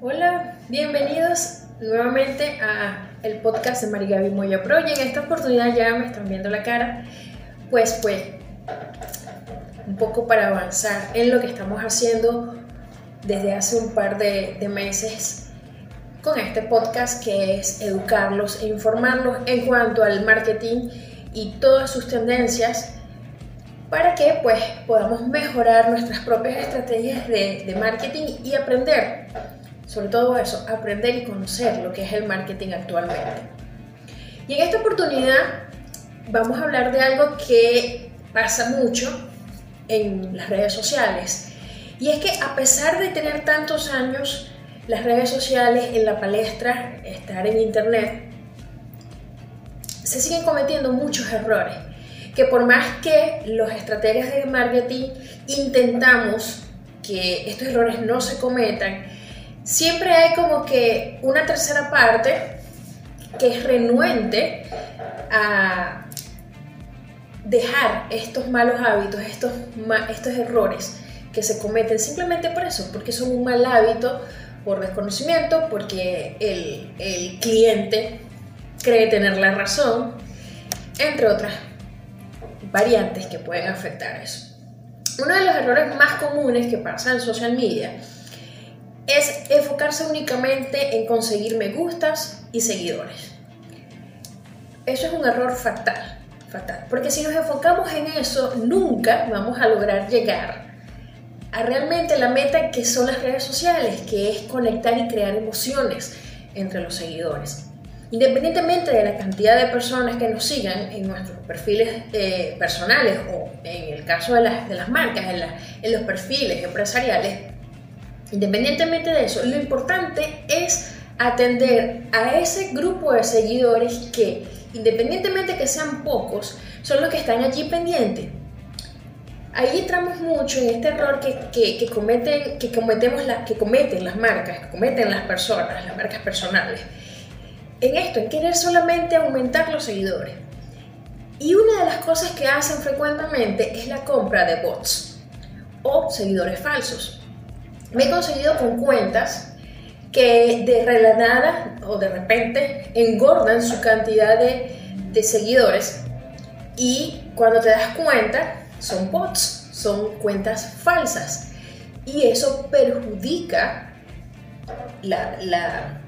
Hola, bienvenidos nuevamente a el podcast de Marigaby Moya Pro. Y en esta oportunidad ya me están viendo la cara, pues pues un poco para avanzar en lo que estamos haciendo desde hace un par de, de meses con este podcast que es educarlos e informarlos en cuanto al marketing y todas sus tendencias para que pues podamos mejorar nuestras propias estrategias de, de, marketing y aprender, sobre todo eso, aprender y conocer lo que es el marketing actualmente. Y en esta oportunidad vamos a hablar de algo que pasa mucho en las redes sociales. Y es que a pesar de tener tantos años las redes sociales en la palestra, estar en internet, se siguen cometiendo muchos errores. Que por más que los estrategas de marketing intentamos que estos errores no se cometan, siempre hay como que una tercera parte que es renuente a dejar estos malos hábitos, estos, estos errores que se cometen simplemente por eso, porque son un mal hábito, por desconocimiento, porque el, el cliente cree tener la razón, entre otras variantes que pueden afectar eso. Uno de los errores más comunes que pasa en social media es enfocarse únicamente en conseguir me gustas y seguidores. Eso es un error fatal fatal. Porque si nos enfocamos en eso, nunca vamos a lograr llegar a realmente la meta que son las redes sociales, que es conectar y crear emociones entre los seguidores. Independientemente de la cantidad de personas que nos sigan en nuestros perfiles eh, personales o en el caso de las, de las marcas, en, los perfiles empresariales, independientemente de eso, lo importante es atender a ese grupo de seguidores que independientemente que sean pocos, son los que están allí pendientes. Ahí entramos mucho en este error que, que, cometen, que, cometemos la, que cometen las marcas, que cometen las personas, las marcas personales. En esto, en querer solamente aumentar los seguidores. Y una de las cosas que hacen frecuentemente es la compra de bots o seguidores falsos. Me he conseguido con cuentas que de la nada o de repente engordan su cantidad de, de seguidores y cuando te das cuenta son bots, son cuentas falsas y eso perjudica la, la,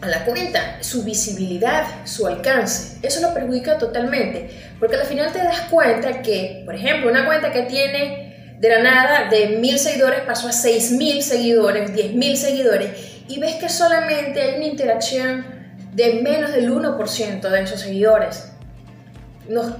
a la cuenta, su visibilidad, su alcance. Eso lo perjudica totalmente, porque al final te das cuenta que, por ejemplo, una cuenta que tiene de la nada de mil seguidores pasó a seis mil seguidores, diez mil seguidores y ves que solamente hay una interacción de menos del 1% de esos seguidores, unos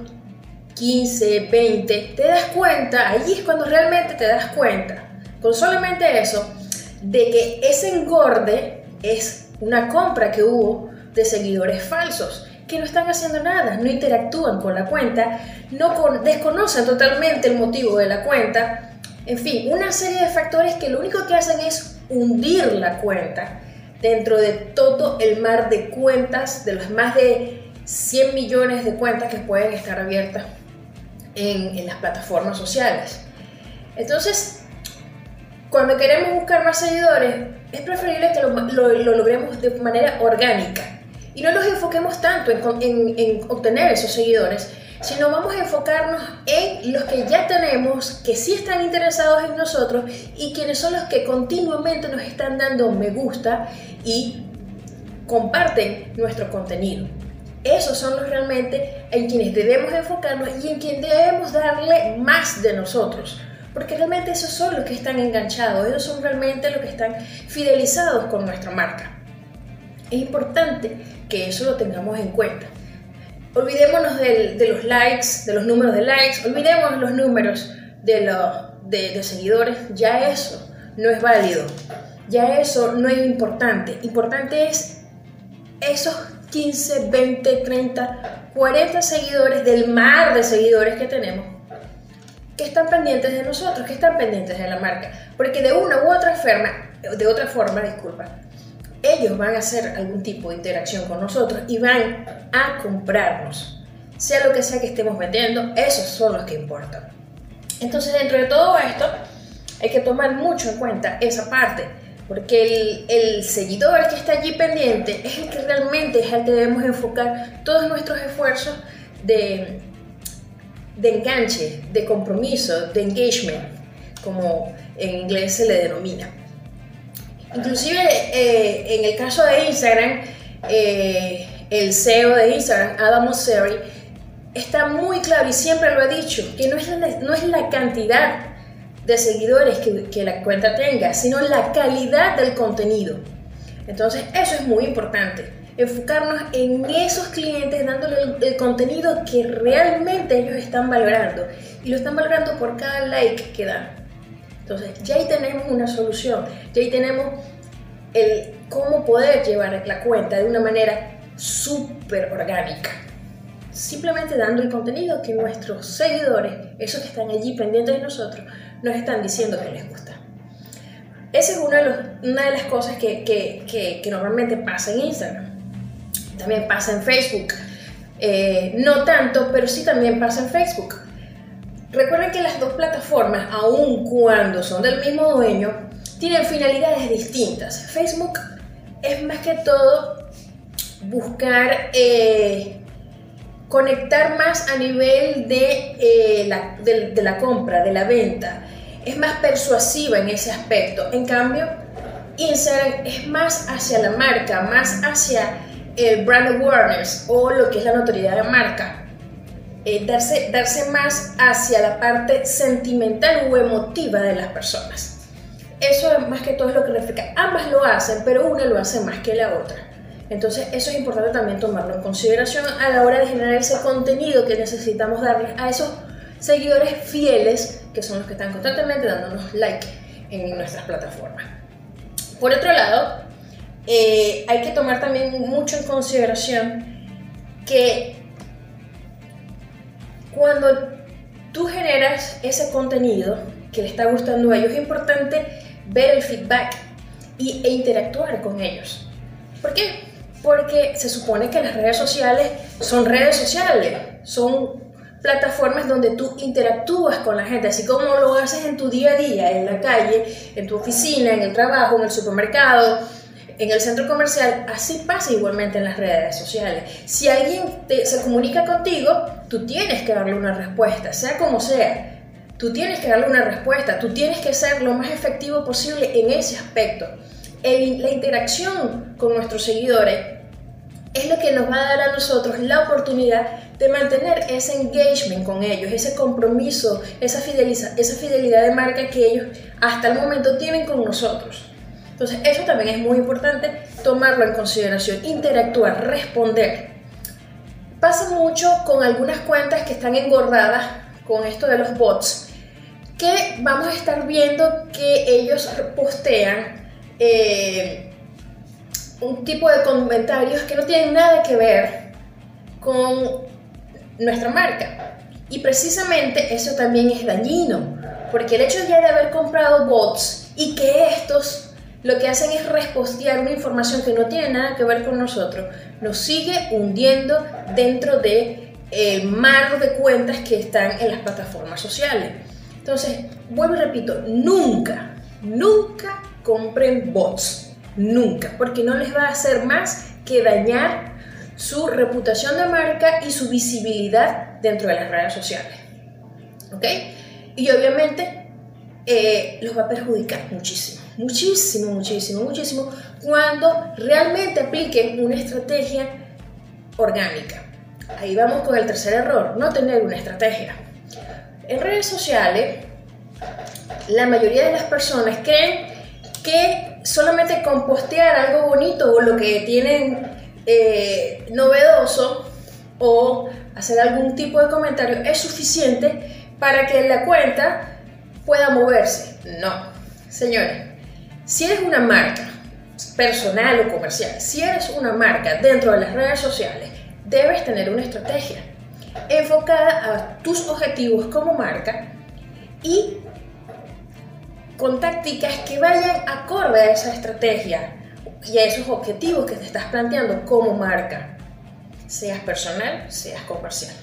15, 20, te das cuenta, ahí es cuando realmente te das cuenta, con solamente eso, de que ese engorde es una compra que hubo de seguidores falsos que no están haciendo nada, no interactúan con la cuenta, no desconocen totalmente el motivo de la cuenta, en fin, una serie de factores que lo único que hacen es hundir la cuenta dentro de todo el mar de cuentas, de las más de 100 millones de cuentas que pueden estar abiertas en, las plataformas sociales. Entonces, cuando queremos buscar más seguidores, es preferible que lo, logremos de manera orgánica y no nos enfoquemos tanto en obtener esos seguidores, sino vamos a enfocarnos en los que ya tenemos, que sí están interesados en nosotros y quienes son los que continuamente nos están dando me gusta y comparten nuestro contenido. Esos son los realmente en quienes debemos enfocarnos y en quienes debemos darle más de nosotros. Porque realmente esos son los que están enganchados, ellos son realmente los que están fidelizados con nuestra marca. Es importante que eso lo tengamos en cuenta. Olvidémonos de los likes, de los números de likes, olvidemos los números de, los, de, seguidores, ya eso no es válido, ya eso no es importante. Importante es esos 15, 20, 30, 40 seguidores del mar de seguidores que tenemos que están pendientes de nosotros, que están pendientes de la marca. Porque de una u otra forma, de otra forma, disculpa, ellos van a hacer algún tipo de interacción con nosotros y van a comprarnos. Sea lo que sea que estemos vendiendo, esos son los que importan. Entonces, dentro de todo esto, hay que tomar mucho en cuenta esa parte, porque el, seguidor que está allí pendiente es el que realmente es el que debemos enfocar todos nuestros esfuerzos de, de enganche, de compromiso, de engagement, como en inglés se le denomina. Inclusive eh, en el caso de Instagram, eh, el CEO de Instagram, Adam Mosseri, está muy claro y siempre lo ha dicho, que no es la, no es la cantidad de seguidores que, que, la cuenta tenga, sino la calidad del contenido. Entonces eso es muy importante, enfocarnos en esos clientes dándole el, contenido que realmente ellos están valorando y lo están valorando por cada like que dan. Entonces ya ahí tenemos una solución, ya ahí tenemos el cómo poder llevar la cuenta de una manera súper orgánica simplemente dando el contenido que nuestros seguidores, esos que están allí pendientes de nosotros, nos están diciendo que les gusta. Esa es una de, una de las cosas que, que, que, normalmente pasa en Instagram. También pasa en Facebook. Eh, no tanto, pero sí también pasa en Facebook. Recuerden que las dos plataformas, aun cuando son del mismo dueño, tienen finalidades distintas. Facebook es más que todo buscar eh, conectar más a nivel de, eh, la, de, la compra, de la venta. Es más persuasiva en ese aspecto. En cambio, Instagram es más hacia la marca, más hacia el brand awareness o lo que es la notoriedad de marca. Eh, darse, darse más hacia la parte sentimental o emotiva de las personas. Eso más que todo es lo que refleja. Ambas lo hacen, pero una lo hace más que la otra. Entonces eso es importante también tomarlo en consideración a la hora de generar ese contenido que necesitamos darles a esos seguidores fieles que son los que están constantemente dándonos like en nuestras plataformas. Por otro lado, eh, hay que tomar también mucho en consideración que cuando tú generas ese contenido que le está gustando a ellos, es importante ver el feedback y, e interactuar con ellos. ¿Por qué? Porque se supone que las redes sociales son redes sociales, son plataformas donde tú interactúas con la gente, así como lo haces en tu día a día, en la calle, en tu oficina, en el trabajo, en el supermercado, en el centro comercial, así pasa igualmente en las redes sociales. Si alguien se comunica contigo, tú tienes que darle una respuesta, sea como sea. Tú tienes que darle una respuesta, tú tienes que ser lo más efectivo posible en ese aspecto la interacción con nuestros seguidores es lo que nos va a dar a nosotros la oportunidad de mantener ese engagement con ellos, ese compromiso, esa, esa fidelidad de marca que ellos hasta el momento tienen con nosotros. Entonces eso también es muy importante tomarlo en consideración, interactuar, responder. Pasa mucho con algunas cuentas que están engordadas con esto de los bots, que vamos a estar viendo que ellos postean eh, un tipo de comentarios que no tienen nada que ver con nuestra marca. Y precisamente eso también es dañino, porque el hecho ya de haber comprado bots y que estos lo que hacen es respostear una información que no tiene nada que ver con nosotros, nos sigue hundiendo dentro de el mar de cuentas que están en las plataformas sociales. Entonces, vuelvo y repito, nunca, nunca compren bots, nunca, porque no les va a hacer más que dañar su reputación de marca y su visibilidad dentro de las redes sociales. ¿Ok? Y obviamente eh, los va a perjudicar muchísimo, muchísimo, muchísimo, muchísimo cuando realmente apliquen una estrategia orgánica. Ahí vamos con el tercer error, no tener una estrategia. En redes sociales, la mayoría de las personas creen que solamente con postear algo bonito o lo que tienen eh, novedoso o hacer algún tipo de comentario es suficiente para que la cuenta pueda moverse. No, señores, si eres una marca personal o comercial, si eres una marca dentro de las redes sociales, debes tener una estrategia enfocada a tus objetivos como marca y con tácticas que vayan acorde a esa estrategia y a esos objetivos que te estás planteando como marca, seas personal, seas comercial.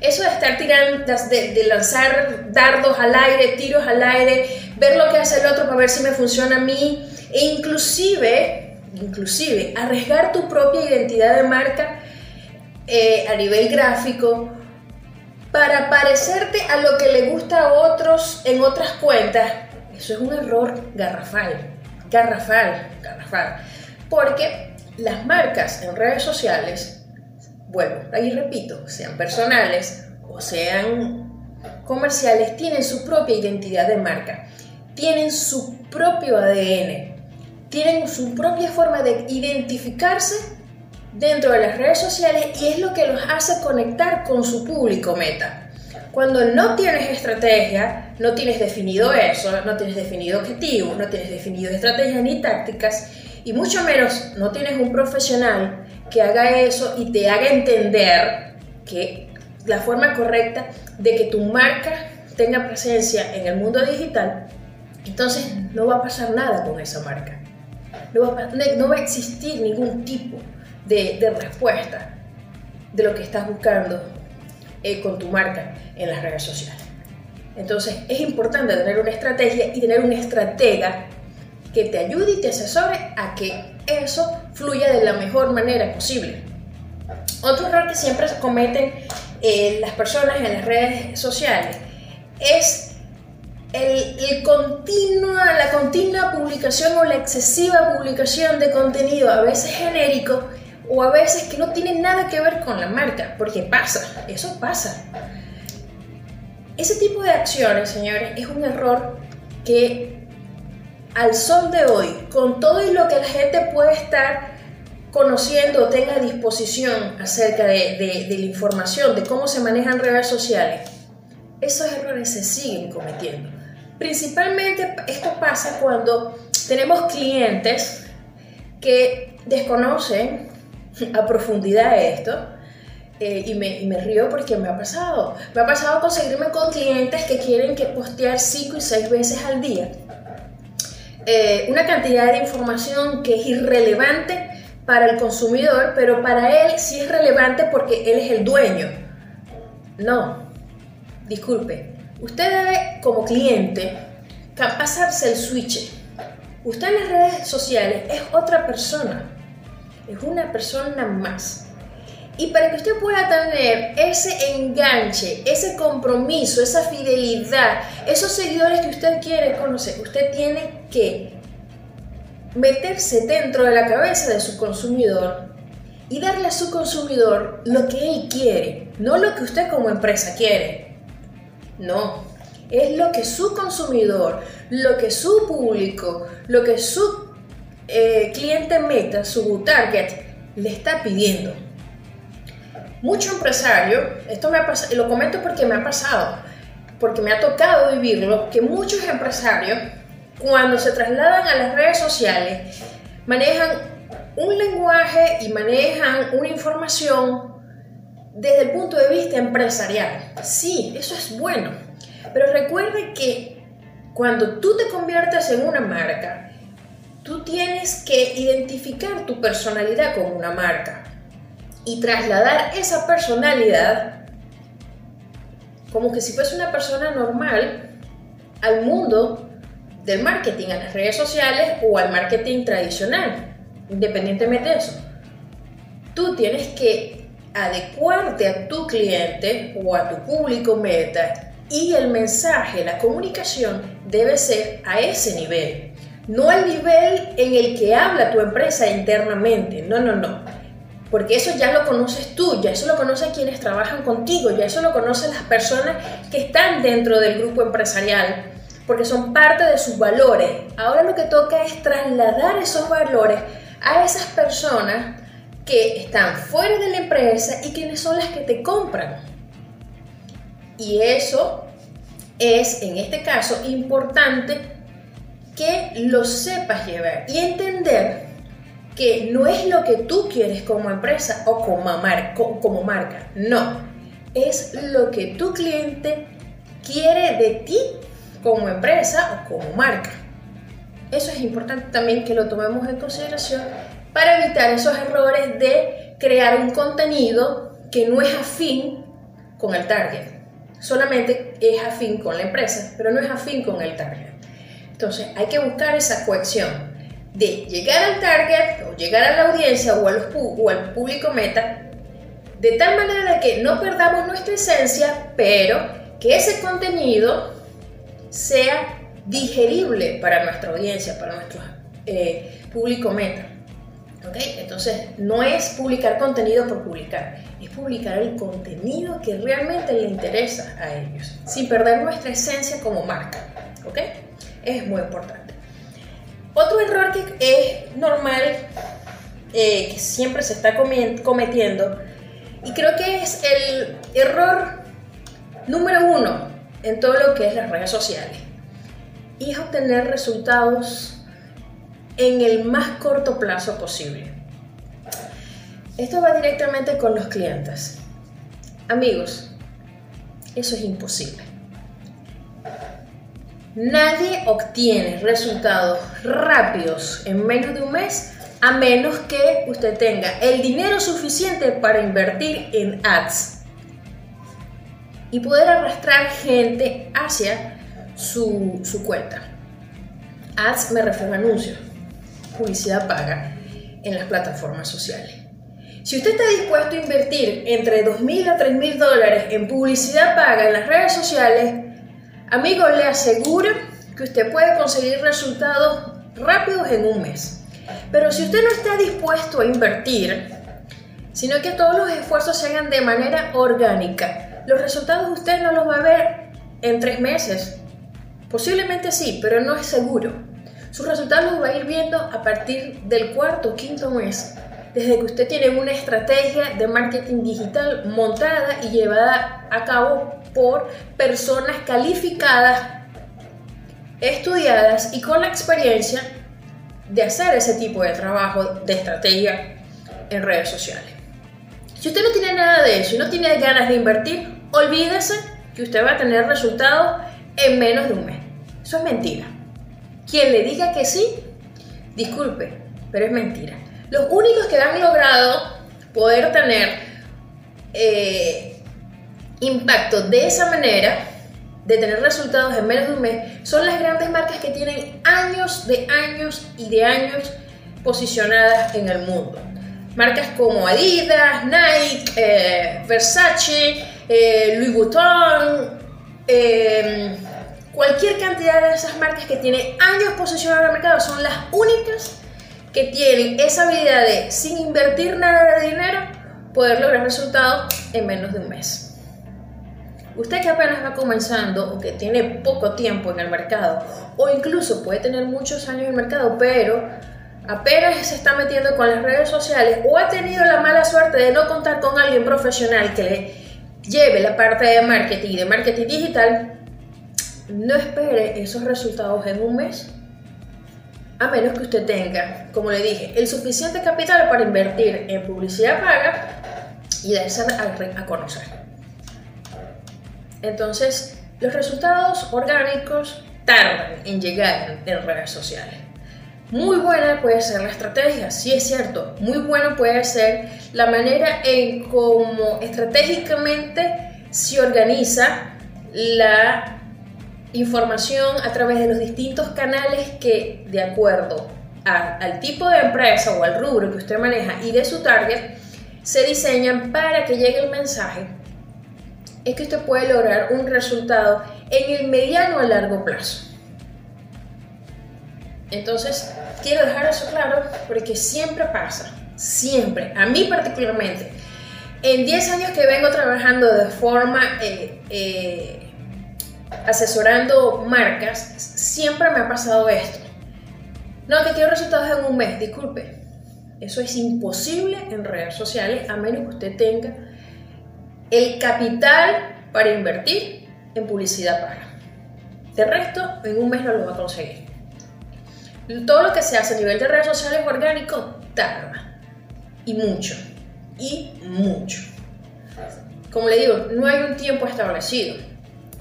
eso de estar tirando, de, lanzar dardos al aire, tiros al aire, ver lo que hace el otro para ver si me funciona a mí, e inclusive, inclusive, arriesgar tu propia identidad de marca eh, a nivel gráfico para parecerte a lo que le gusta a otros en otras cuentas, eso es un error garrafal, garrafal, garrafal. Porque las marcas en redes sociales, bueno, ahí repito, sean personales o sean comerciales, tienen su propia identidad de marca, tienen su propio ADN, tienen su propia forma de identificarse dentro de las redes sociales y es lo que los hace conectar con su público meta. Cuando no tienes estrategia, no tienes definido eso, no tienes definido objetivos, no tienes definido estrategias ni tácticas, y mucho menos no tienes un profesional que haga eso y te haga entender que la forma correcta de que tu marca tenga presencia en el mundo digital, entonces no va a pasar nada con esa marca. No va a, existir ningún tipo de, respuesta de lo que estás buscando eh, con tu marca en las redes sociales. Entonces es importante tener una estrategia y tener un estratega que te ayude y te asesore a que eso fluya de la mejor manera posible. Otro error que siempre cometen eh, las personas en las redes sociales es el, continua, la continua publicación o la excesiva publicación de contenido, a veces genérico, o a veces que no tiene nada que ver con la marca, porque pasa, eso pasa. Ese tipo de acciones, señores, es un error que al sol de hoy, con todo y lo que la gente puede estar conociendo o tenga a disposición acerca de, de, la información, de cómo se manejan redes sociales, esos errores se siguen cometiendo. Principalmente esto pasa cuando tenemos clientes que desconocen a profundidad esto. Eh, y, me, y, me, río porque me ha pasado. Me ha pasado conseguirme con clientes que quieren que postear 5 y 6 veces al día. Eh, una cantidad de información que es irrelevante para el consumidor, pero para él sí es relevante porque él es el dueño. No, disculpe. Usted debe, como cliente, pasarse el switch. Usted en las redes sociales es otra persona es una persona más. Y para que usted pueda tener ese enganche, ese compromiso, esa fidelidad, esos seguidores que usted quiere conocer, usted tiene que meterse dentro de la cabeza de su consumidor y darle a su consumidor lo que él quiere, no lo que usted como empresa quiere. No, es lo que su consumidor, lo que su público, lo que su eh, cliente meta, su target, le está pidiendo. Mucho empresario, esto me ha pasado, lo comento porque me ha pasado, porque me ha tocado vivirlo, que muchos empresarios, cuando se trasladan a las redes sociales, manejan un lenguaje y manejan una información desde el punto de vista empresarial. Sí, eso es bueno, pero recuerde que cuando tú te conviertes en una marca, tú tienes que identificar tu personalidad como una marca y trasladar esa personalidad como que si fuese una persona normal al mundo del marketing, a las redes sociales o al marketing tradicional, independientemente de eso. Tú tienes que adecuarte a tu cliente o a tu público meta y el mensaje, la comunicación debe ser a ese nivel no al nivel en el que habla tu empresa internamente, no, no, no. Porque eso ya lo conoces tú, ya eso lo conocen quienes trabajan contigo, ya eso lo conocen las personas que están dentro del grupo empresarial, porque son parte de sus valores. Ahora lo que toca es trasladar esos valores a esas personas que están fuera de la empresa y quienes son las que te compran. Y eso es, en este caso, importante que lo sepas llevar y entender que no es lo que tú quieres como empresa o como, como marca, no, es lo que tu cliente quiere de ti como empresa o como marca. Eso es importante también que lo tomemos en consideración para evitar esos errores de crear un contenido que no es afín con el target. Solamente es afín con la empresa, pero no es afín con el target. Entonces hay que buscar esa cohesión de llegar al target o llegar a la audiencia o, al público meta de tal manera que no perdamos nuestra esencia, pero que ese contenido sea digerible para nuestra audiencia, para nuestro eh, público meta. ¿Okay? Entonces, no es publicar contenido por publicar, es publicar el contenido que realmente le interesa a ellos, sin perder nuestra esencia como marca. ¿okay? Es muy importante. Otro error que es normal, eh, que siempre se está cometiendo, y creo que es el error número uno en todo lo que es las redes sociales, y es obtener resultados en el más corto plazo posible. Esto va directamente con los clientes. Amigos, eso es imposible. Nadie obtiene resultados rápidos en menos de un mes a menos que usted tenga el dinero suficiente para invertir en ads y poder arrastrar gente hacia su, su cuenta. Ads me refiero a anuncios publicidad paga en las plataformas sociales. Si usted está dispuesto a invertir entre 2.000 a 3.000 dólares en publicidad paga en las redes sociales, amigo, le aseguro que usted puede conseguir resultados rápidos en un mes. Pero si usted no está dispuesto a invertir, sino que todos los esfuerzos se hagan de manera orgánica, los resultados usted no los va a ver en tres meses. Posiblemente sí, pero no es seguro. Sus resultados los va a ir viendo a partir del cuarto o quinto mes, desde que usted tiene una estrategia de marketing digital montada y llevada a cabo por personas calificadas, estudiadas y con la experiencia de hacer ese tipo de trabajo de estrategia en redes sociales. Si usted no tiene nada de eso y no tiene ganas de invertir, olvídese que usted va a tener resultados en menos de un mes. Eso es mentira. Quien le diga que sí, disculpe, pero es mentira. Los únicos que han logrado poder tener eh, impacto de esa manera, de tener resultados en menos de un mes, son las grandes marcas que tienen años de años y de años posicionadas en el mundo. Marcas como Adidas, Nike, eh, Versace, eh, Louis Vuitton, cualquier cantidad de esas marcas que tienen años posicionadas en el mercado son las únicas que tienen esa habilidad de, sin invertir nada de dinero, poder lograr resultados en menos de un mes. Usted que apenas va comenzando o que tiene poco tiempo en el mercado o incluso puede tener muchos años en el mercado, pero apenas se está metiendo con las redes sociales o ha tenido la mala suerte de no contar con alguien profesional que le lleve la parte de marketing y de marketing digital, no espere esos resultados en un mes, a menos que usted tenga, como le dije, el suficiente capital para invertir en publicidad paga y darse a, a conocer. Entonces, los resultados orgánicos tardan en llegar en redes sociales. Muy buena puede ser la estrategia, sí es cierto. Muy bueno puede ser la manera en cómo estratégicamente se organiza la información a través de los distintos canales que, de acuerdo al tipo de empresa o al rubro que usted maneja y de su target, se diseñan para que llegue el mensaje, es que usted puede lograr un resultado en el mediano a largo plazo. Entonces, quiero dejar eso claro porque siempre pasa, siempre, a mí particularmente, en 10 años que vengo trabajando de forma eh, eh, asesorando marcas, siempre me ha pasado esto. No, que quiero resultados en un mes, disculpe. Eso es imposible en redes sociales a menos que usted tenga el capital para invertir en publicidad paga. De resto, en un mes no lo va a conseguir. Todo lo que se hace a nivel de redes sociales orgánico tarda. Y mucho. Y mucho. Como le digo, no hay un tiempo establecido.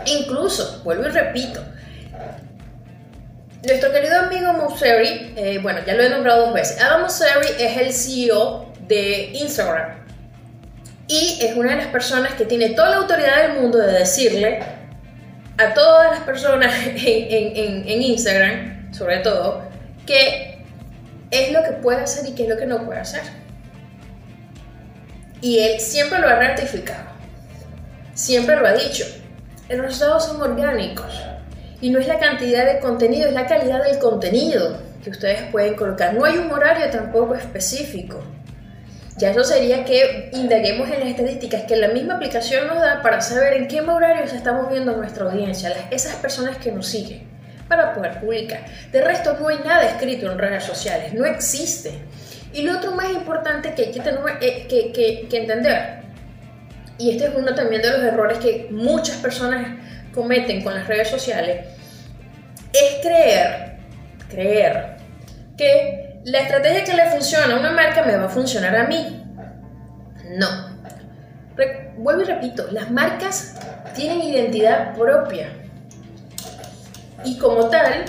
Incluso, vuelvo y repito, nuestro querido amigo Mosseri, eh, bueno, ya lo he nombrado dos veces. Adam Mosseri es el CEO de Instagram. y es una de las personas que tiene toda la autoridad del mundo de decirle a todas las personas en, Instagram, sobre todo, que es lo que puede hacer y qué es lo que no puede hacer. Y él siempre lo ha ratificado, siempre lo ha dicho. Los resultados son orgánicos y no es la cantidad de contenido, es la calidad del contenido que ustedes pueden colocar. No hay un horario tampoco específico. Ya eso sería que indaguemos en las estadísticas que la misma aplicación nos da para saber en qué horario se está moviendo nuestra audiencia, esas personas que nos siguen, para poder publicar. De resto, no hay nada escrito en redes sociales, no existe. Y lo otro más importante que hay que, eh, que entender, y este es uno también de los errores que muchas personas cometen con las redes sociales, es creer, creer que la estrategia que le funciona a una marca me va a funcionar a mí. No. vuelvo y repito, las marcas tienen identidad propia. Y como tal,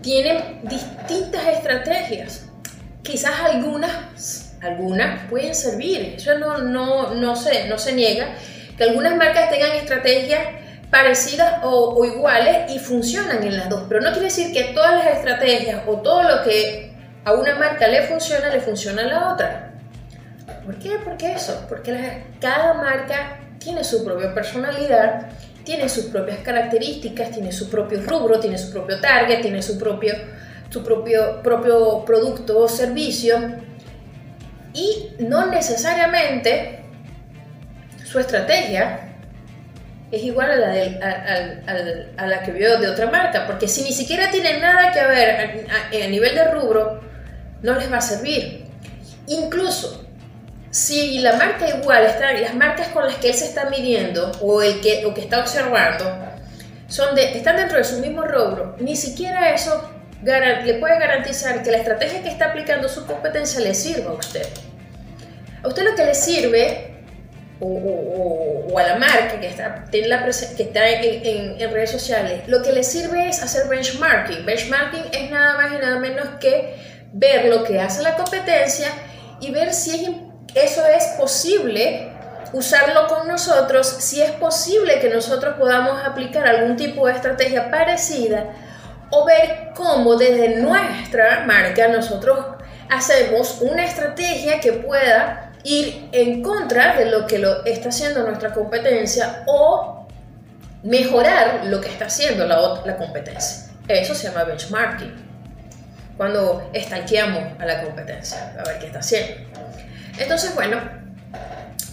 tienen distintas estrategias. Quizás algunas, algunas pueden servir. Eso no, no, no, se, no se niega. Que algunas marcas tengan estrategias parecidas o, iguales y funcionan en las dos, pero no quiere decir que todas las estrategias o todo lo que a una marca le funciona, le funciona a la otra. ¿Por qué? Porque eso, porque cada marca tiene su propia personalidad, tiene sus propias características, tiene su propio rubro, tiene su propio target, tiene su propio, su propio, propio producto o servicio y no necesariamente su estrategia es igual a la, de, a, la que vio de otra marca, porque si ni siquiera tiene nada que ver a, nivel de rubro, no les va a servir. Incluso si la marca igual, está, las marcas con las que él se está midiendo o el que, que está observando son de, están dentro de su mismo rubro, ni siquiera eso le puede garantizar que la estrategia que está aplicando su competencia le sirva a usted. A usted lo que le sirve o, a la marca que está, en, redes sociales, lo que le sirve es hacer benchmarking. Benchmarking es nada más y nada menos que ver lo que hace la competencia y ver si eso es posible usarlo con nosotros, si es posible que nosotros podamos aplicar algún tipo de estrategia parecida o ver cómo desde nuestra marca nosotros hacemos una estrategia que pueda ir en contra de lo que lo está haciendo nuestra competencia o mejorar lo que está haciendo la, competencia. Eso se llama benchmarking. Cuando estanqueamos a la competencia, a ver qué está haciendo. Entonces, bueno,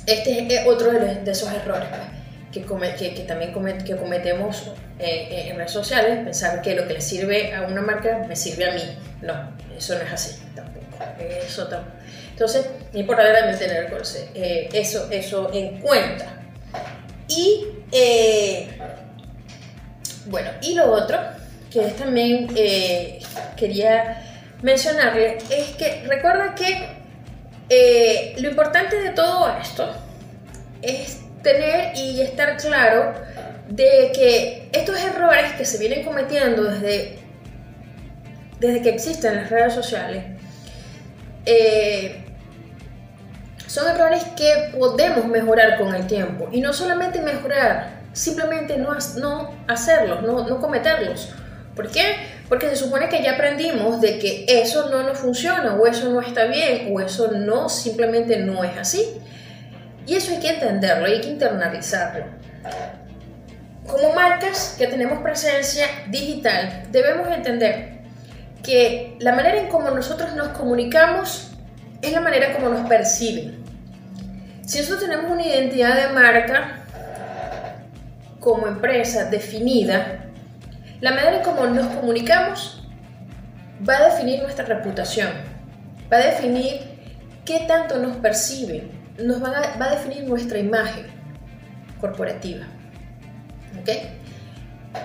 este es otro de, esos errores que, también cometemos en redes sociales, pensar que lo que le sirve a una marca me sirve a mí. No, eso no es así tampoco. Eso tampoco. Entonces, es importante también tener eh, eso, eso en cuenta. Y, eh, bueno, y lo otro que también eh, quería mencionarle es que recuerda que lo importante de todo esto es tener y estar claro de que estos errores que se vienen cometiendo desde, desde que existen las redes sociales, son errores que podemos mejorar con el tiempo. Y no solamente mejorar, simplemente no, no hacerlos, no, no cometerlos. ¿Por qué? Porque se supone que ya aprendimos de que eso no nos funciona, o eso no está bien, o eso no, simplemente no es así. Y eso hay que entenderlo, hay que internalizarlo. Como marcas que tenemos presencia digital, debemos entender que la manera en cómo nosotros nos comunicamos es la manera como nos perciben. Si nosotros tenemos una identidad de marca como empresa definida, la manera en cómo nos comunicamos va a definir nuestra reputación, va a definir qué tanto nos perciben, nos va a, definir nuestra imagen corporativa.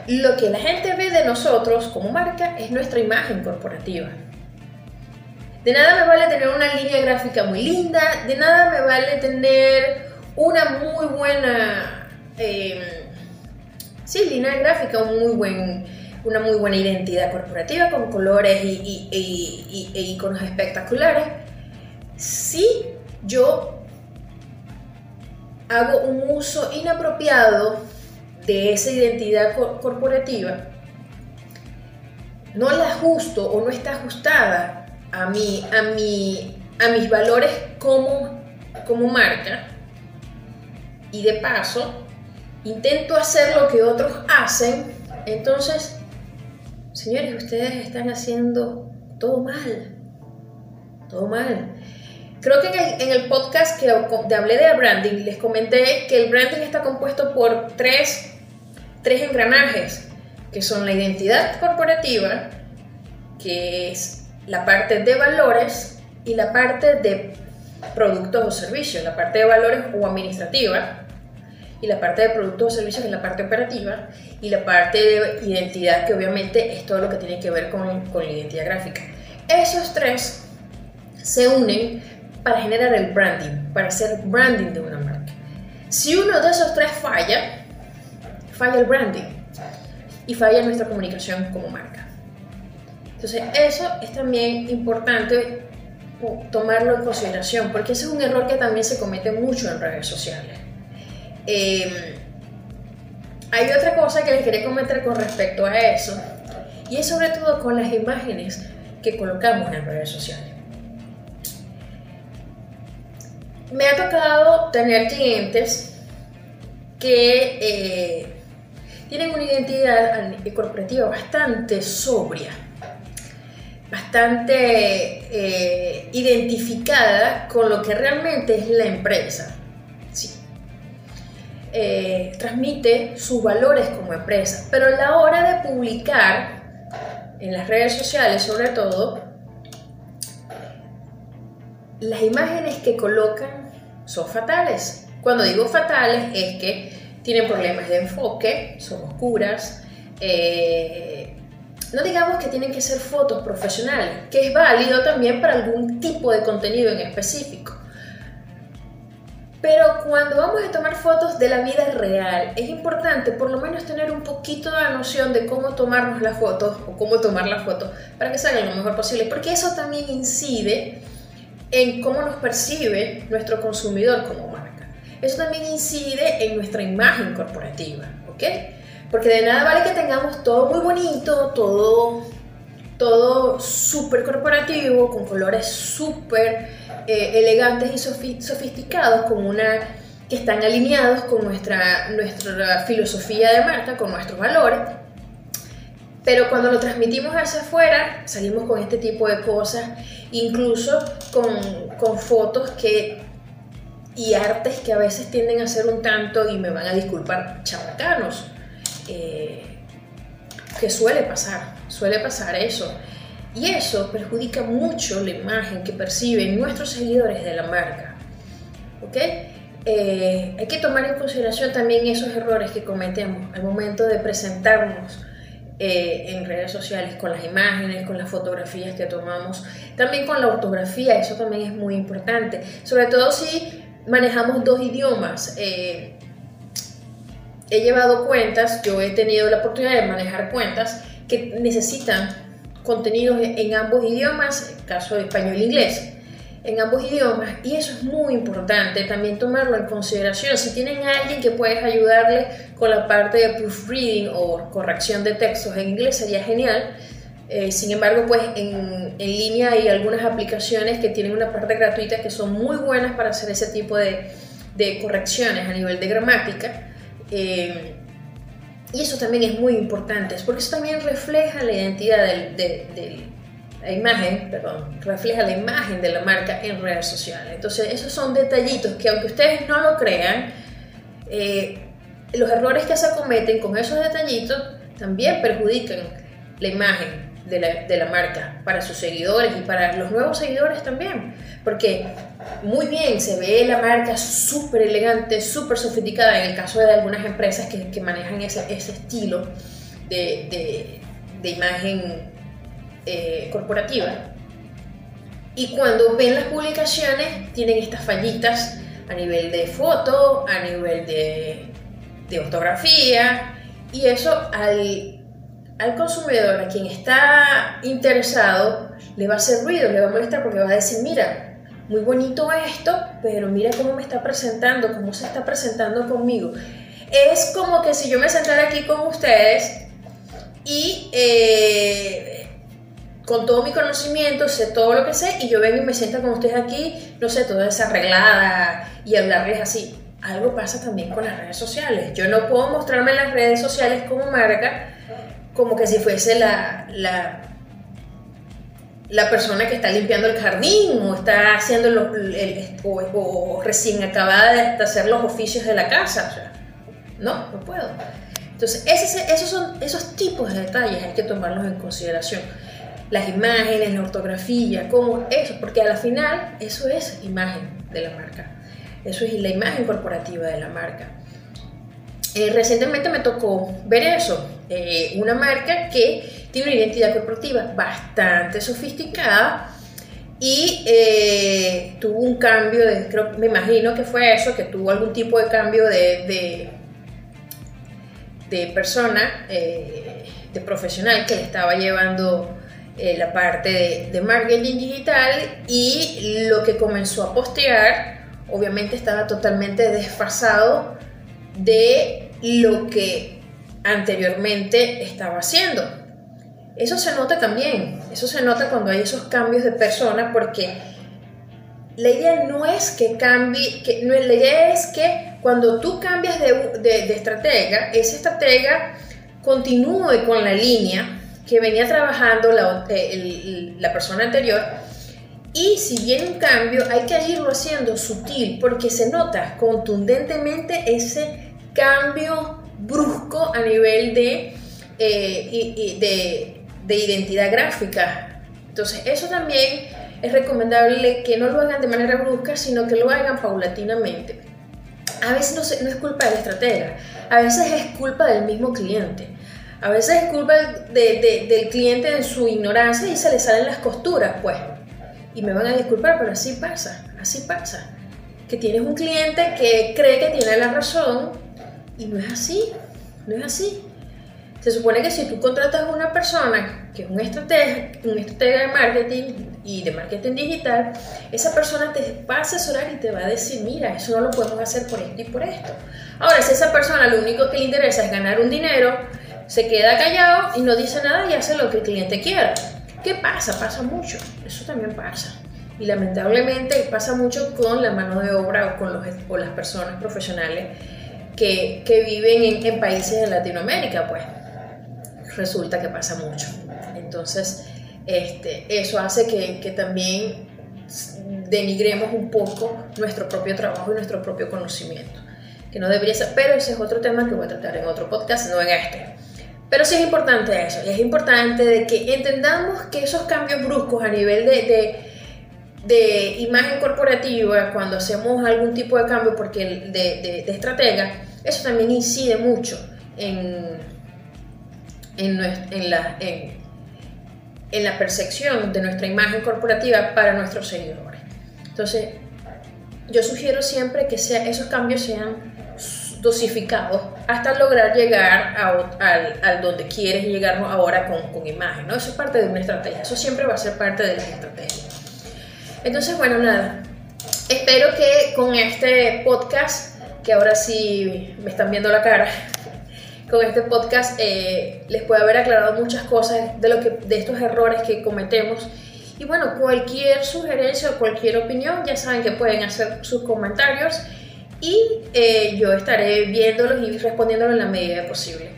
Lo que la gente ve de nosotros como marca es nuestra imagen corporativa. De nada me vale tener una línea gráfica muy linda, de nada me vale tener una muy buena, eh, sí, línea gráfica, muy buen, una muy buena identidad corporativa con colores y, y, iconos espectaculares. Si yo hago un uso inapropiado de esa identidad corporativa, no la ajusto o no está ajustada a, mi, a, mi, a mis valores como, como marca, y de paso intento hacer lo que otros hacen, entonces, señores, ustedes están haciendo todo mal, todo mal. Creo que en el, podcast que hablé de branding, les comenté que el branding está compuesto por tres, tres engranajes, que son la identidad corporativa, que es la parte de valores y la parte de productos o servicios, la parte de valores o administrativa, y la parte de productos o servicios, que es la parte operativa, y la parte de identidad, que obviamente es todo lo que tiene que ver con, con la identidad gráfica. Esos tres se unen para generar el branding, para hacer branding de una marca. Si uno de esos tres falla, falla el branding y falla nuestra comunicación como marca. Entonces, eso es también importante tomarlo en consideración, porque ese es un error que también se comete mucho en redes sociales. Em, hay otra cosa que les quería comentar con respecto a eso, y es sobre todo con las imágenes que colocamos en redes sociales. Me ha tocado tener clientes que eh, tienen una identidad corporativa bastante sobria, bastante eh, identificada con lo que realmente es la empresa. Eh, transmite sus valores como empresa, pero a la hora de publicar en las redes sociales sobre todo, las imágenes que colocan son fatales. Cuando digo fatales es que tienen problemas de enfoque, son oscuras, eh, no digamos que tienen que ser fotos profesionales, que es válido también para algún tipo de contenido en específico. Pero cuando vamos a tomar fotos de la vida real, es importante por lo menos tener un poquito de noción de cómo tomarnos las fotos o cómo tomar la foto para que salga lo mejor posible, porque eso también incide en cómo nos percibe nuestro consumidor como marca. Eso también incide en nuestra imagen corporativa, ¿ok? Porque de nada vale que tengamos todo muy bonito, todo, todo súper corporativo, con colores súper eh, elegantes y sofisticados, con una, que están alineados con nuestra, nuestra filosofía de marca, con nuestros valores. Pero cuando lo transmitimos hacia afuera, salimos con este tipo de cosas, incluso con, fotos que y artes que a veces tienden a ser un tanto, y me van a disculpar, chabacanos. Eh, que suele pasar, suele pasar eso. Y eso perjudica mucho la imagen que perciben nuestros seguidores de la marca. ¿Ok? Eh, hay que tomar en consideración también esos errores que cometemos al momento de presentarnos eh, en redes sociales con las imágenes, con las fotografías que tomamos, también con la ortografía, eso también es muy importante, sobre todo si manejamos dos idiomas. Eh, he llevado cuentas, yo he tenido la oportunidad de manejar cuentas que necesitan contenidos en ambos idiomas, en caso de español e inglés, en ambos idiomas, y eso es muy importante también tomarlo en consideración. Si tienen a alguien que puedes ayudarle con la parte de proofreading o corrección de textos en inglés, sería genial. Eh, sin embargo, pues en, en, línea hay algunas aplicaciones que tienen una parte gratuita que son muy buenas para hacer ese tipo de, de correcciones a nivel de gramática. Eh, y eso también es muy importante, porque eso también refleja la identidad de, la imagen, perdón, refleja la imagen de la marca en redes sociales. Entonces, esos son detallitos que aunque ustedes no lo crean, eh, los errores que se cometen con esos detallitos también perjudican la imagen de la, marca para sus seguidores y para los nuevos seguidores también. Porque muy bien, se ve la marca súper elegante, súper sofisticada en el caso de algunas empresas que, manejan ese, estilo de, imagen eh, corporativa. Y cuando ven las publicaciones, tienen estas fallitas a nivel de foto, a nivel de, de ortografía, y eso al al consumidor, a quien está interesado, le va a hacer ruido, le va a molestar porque va a decir, mira, muy bonito esto, pero mira cómo me está presentando, cómo se está presentando conmigo. Es como que si yo me sentara aquí con ustedes y eh, con todo mi conocimiento, sé todo lo que sé, y yo vengo y me siento con ustedes aquí, no sé, toda desarreglada y hablarles así. Algo pasa también con las redes sociales. Yo no puedo mostrarme en las redes sociales como marca como que si fuese la, la, la persona que está limpiando el jardín o está haciendo el, o, recién acabada de hacer los oficios de la casa. no, no puedo. Entonces, esos son esos tipos de detalles hay que tomarlos en consideración. Las imágenes, la ortografía, cómo eso, porque a la final eso es imagen de la marca. Eso es la imagen corporativa de la marca. Eh, recientemente me tocó ver eso, eh, una marca que tiene una identidad corporativa bastante sofisticada y eh, tuvo un cambio, de, creo, me imagino que fue eso, que tuvo algún tipo de cambio de, de, persona, de profesional que le estaba llevando la parte de, de marketing digital y lo que comenzó a postear obviamente estaba totalmente desfasado de lo que anteriormente estaba haciendo. Eso se nota también, eso se nota cuando hay esos cambios de persona porque la idea no es que cambie, que, no, la idea es que cuando tú cambias de, de, estratega, esa estratega continúe con la línea que venía trabajando la, la persona anterior y si viene un cambio hay que irlo haciendo sutil porque se nota contundentemente ese cambio brusco a nivel de, eh, de, de identidad gráfica. Entonces, eso también es recomendable que no lo hagan de manera brusca, sino que lo hagan paulatinamente. A veces no, no, es culpa del estratega, a veces es culpa del mismo cliente. A veces es culpa de, del cliente de su ignorancia y se le salen las costuras, pues. Y me van a disculpar, pero así pasa, así pasa. Que tienes un cliente que cree que tiene la razón y no es así, no es así. Se supone que si tú contratas a una persona que es un estratega, un estratega de marketing y de marketing digital, esa persona te va a asesorar y te va a decir, mira, eso no lo podemos hacer por esto y por esto. Ahora, si esa persona lo único que le interesa es ganar un dinero, se queda callado y no dice nada y hace lo que el cliente quiera. ¿Qué pasa? Pasa mucho. Eso también pasa. Y lamentablemente pasa mucho con la mano de obra o con, los, o las personas profesionales que, que viven en, países de Latinoamérica, pues resulta que pasa mucho. Entonces, este, eso hace que, que también denigremos un poco nuestro propio trabajo y nuestro propio conocimiento, que no debería ser, pero ese es otro tema que voy a tratar en otro podcast, no en este. Pero sí es importante eso, y es importante de que entendamos que esos cambios bruscos a nivel de, de de imagen corporativa, cuando hacemos algún tipo de cambio porque de, de, estratega, eso también incide mucho en, en, la, en, la percepción de nuestra imagen corporativa para nuestros seguidores. Entonces, yo sugiero siempre que sea, esos cambios sean dosificados hasta lograr llegar a, al, donde quieres llegar ahora con, con imagen. ¿no? Eso es parte de una estrategia, eso siempre va a ser parte de la estrategia. Entonces, bueno, nada. Espero que con este podcast, que ahora sí me están viendo la cara, con este podcast eh, les pueda haber aclarado muchas cosas de, lo que, de estos errores que cometemos. Y bueno, cualquier sugerencia o cualquier opinión, ya saben que pueden hacer sus comentarios y eh, yo estaré viéndolos y respondiéndolos en la medida posible.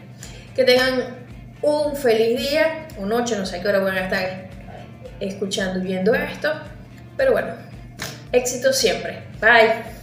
Que tengan un feliz día o noche, no sé qué hora van a estar escuchando y viendo esto. Pero bueno, éxito siempre. Bye.